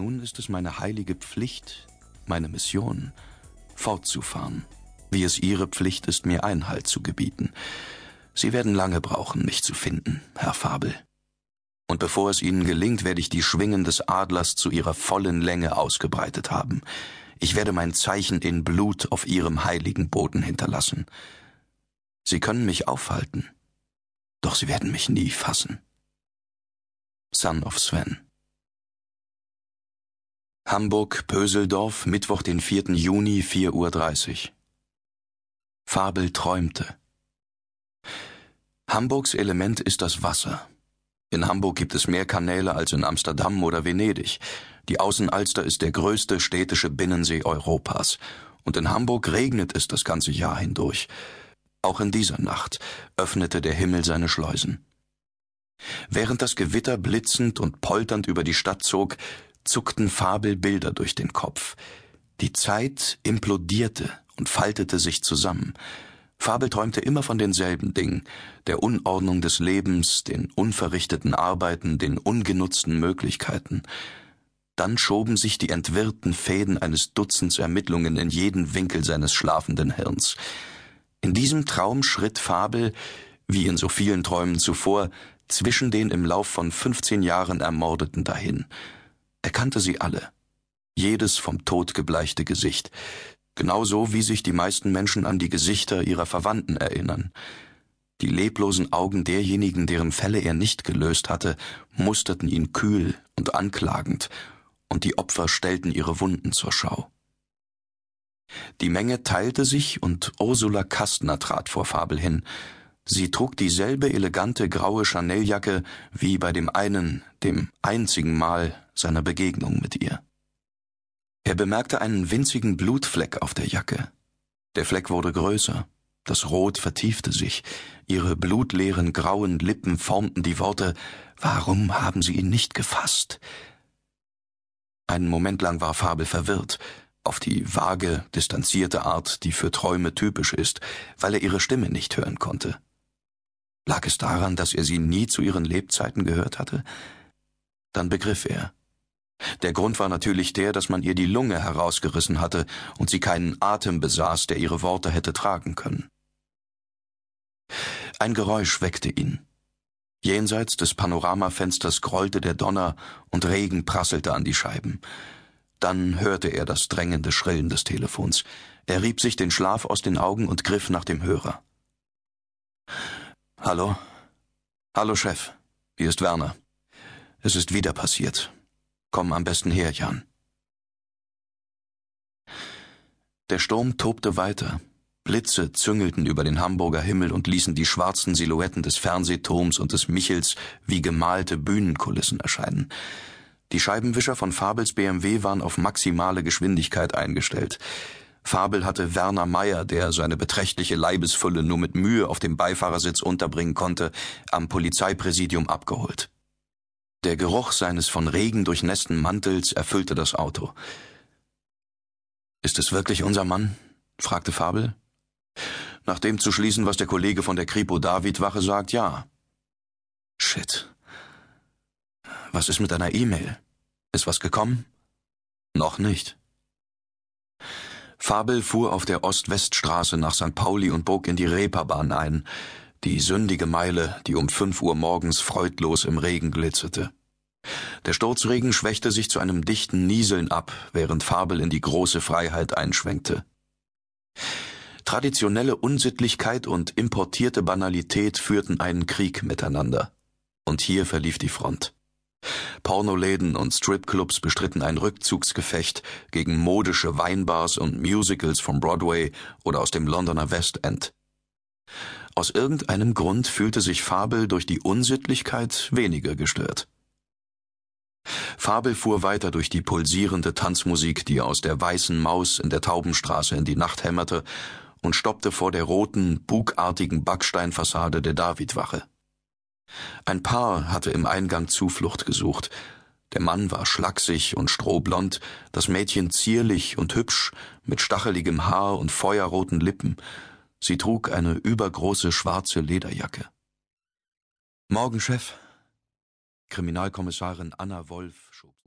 Nun ist es meine heilige Pflicht, meine Mission, fortzufahren, wie es Ihre Pflicht ist, mir Einhalt zu gebieten. Sie werden lange brauchen, mich zu finden, Herr Fabel. Und bevor es Ihnen gelingt, werde ich die Schwingen des Adlers zu ihrer vollen Länge ausgebreitet haben. Ich werde mein Zeichen in Blut auf Ihrem heiligen Boden hinterlassen. Sie können mich aufhalten, doch Sie werden mich nie fassen. Son of Sven Hamburg Pöseldorf, Mittwoch, den 4. Juni, 4.30 Uhr. Fabel träumte. Hamburgs Element ist das Wasser. In Hamburg gibt es mehr Kanäle als in Amsterdam oder Venedig. Die Außenalster ist der größte städtische Binnensee Europas. Und in Hamburg regnet es das ganze Jahr hindurch. Auch in dieser Nacht öffnete der Himmel seine Schleusen. Während das Gewitter blitzend und polternd über die Stadt zog, zuckten Fabelbilder durch den Kopf. Die Zeit implodierte und faltete sich zusammen. Fabel träumte immer von denselben Dingen, der Unordnung des Lebens, den unverrichteten Arbeiten, den ungenutzten Möglichkeiten. Dann schoben sich die entwirrten Fäden eines Dutzends Ermittlungen in jeden Winkel seines schlafenden Hirns. In diesem Traum schritt Fabel, wie in so vielen Träumen zuvor, zwischen den im Lauf von fünfzehn Jahren Ermordeten dahin. Er kannte sie alle. Jedes vom Tod gebleichte Gesicht. Genauso wie sich die meisten Menschen an die Gesichter ihrer Verwandten erinnern. Die leblosen Augen derjenigen, deren Fälle er nicht gelöst hatte, musterten ihn kühl und anklagend, und die Opfer stellten ihre Wunden zur Schau. Die Menge teilte sich und Ursula Kastner trat vor Fabel hin. Sie trug dieselbe elegante graue Chaneljacke wie bei dem einen, dem einzigen Mal seiner Begegnung mit ihr. Er bemerkte einen winzigen Blutfleck auf der Jacke. Der Fleck wurde größer, das Rot vertiefte sich, ihre blutleeren grauen Lippen formten die Worte Warum haben Sie ihn nicht gefasst? Einen Moment lang war Fabel verwirrt, auf die vage, distanzierte Art, die für Träume typisch ist, weil er ihre Stimme nicht hören konnte. Lag es daran, dass er sie nie zu ihren Lebzeiten gehört hatte? Dann begriff er. Der Grund war natürlich der, dass man ihr die Lunge herausgerissen hatte und sie keinen Atem besaß, der ihre Worte hätte tragen können. Ein Geräusch weckte ihn. Jenseits des Panoramafensters grollte der Donner und Regen prasselte an die Scheiben. Dann hörte er das drängende Schrillen des Telefons. Er rieb sich den Schlaf aus den Augen und griff nach dem Hörer. Hallo? Hallo, Chef. Hier ist Werner. Es ist wieder passiert. Komm am besten her, Jan. Der Sturm tobte weiter. Blitze züngelten über den Hamburger Himmel und ließen die schwarzen Silhouetten des Fernsehturms und des Michels wie gemalte Bühnenkulissen erscheinen. Die Scheibenwischer von Fabels BMW waren auf maximale Geschwindigkeit eingestellt. Fabel hatte Werner Meyer, der seine beträchtliche Leibesfülle nur mit Mühe auf dem Beifahrersitz unterbringen konnte, am Polizeipräsidium abgeholt. Der Geruch seines von Regen durchnässten Mantels erfüllte das Auto. Ist es wirklich unser Mann? fragte Fabel. Nach dem zu schließen, was der Kollege von der Kripo David Wache sagt, ja. Shit. Was ist mit deiner E-Mail? Ist was gekommen? Noch nicht. Fabel fuhr auf der Ost-West-Straße nach St. Pauli und bog in die Reeperbahn ein, die sündige Meile, die um fünf Uhr morgens freudlos im Regen glitzerte. Der Sturzregen schwächte sich zu einem dichten Nieseln ab, während Fabel in die große Freiheit einschwenkte. Traditionelle Unsittlichkeit und importierte Banalität führten einen Krieg miteinander. Und hier verlief die Front. Pornoläden und Stripclubs bestritten ein Rückzugsgefecht gegen modische Weinbars und Musicals vom Broadway oder aus dem Londoner West End. Aus irgendeinem Grund fühlte sich Fabel durch die Unsittlichkeit weniger gestört. Fabel fuhr weiter durch die pulsierende Tanzmusik, die aus der weißen Maus in der Taubenstraße in die Nacht hämmerte, und stoppte vor der roten, bugartigen Backsteinfassade der Davidwache. Ein Paar hatte im Eingang Zuflucht gesucht. Der Mann war schlaksig und strohblond, das Mädchen zierlich und hübsch, mit stacheligem Haar und feuerroten Lippen. Sie trug eine übergroße schwarze Lederjacke. Morgen, Chef. Kriminalkommissarin Anna Wolf schob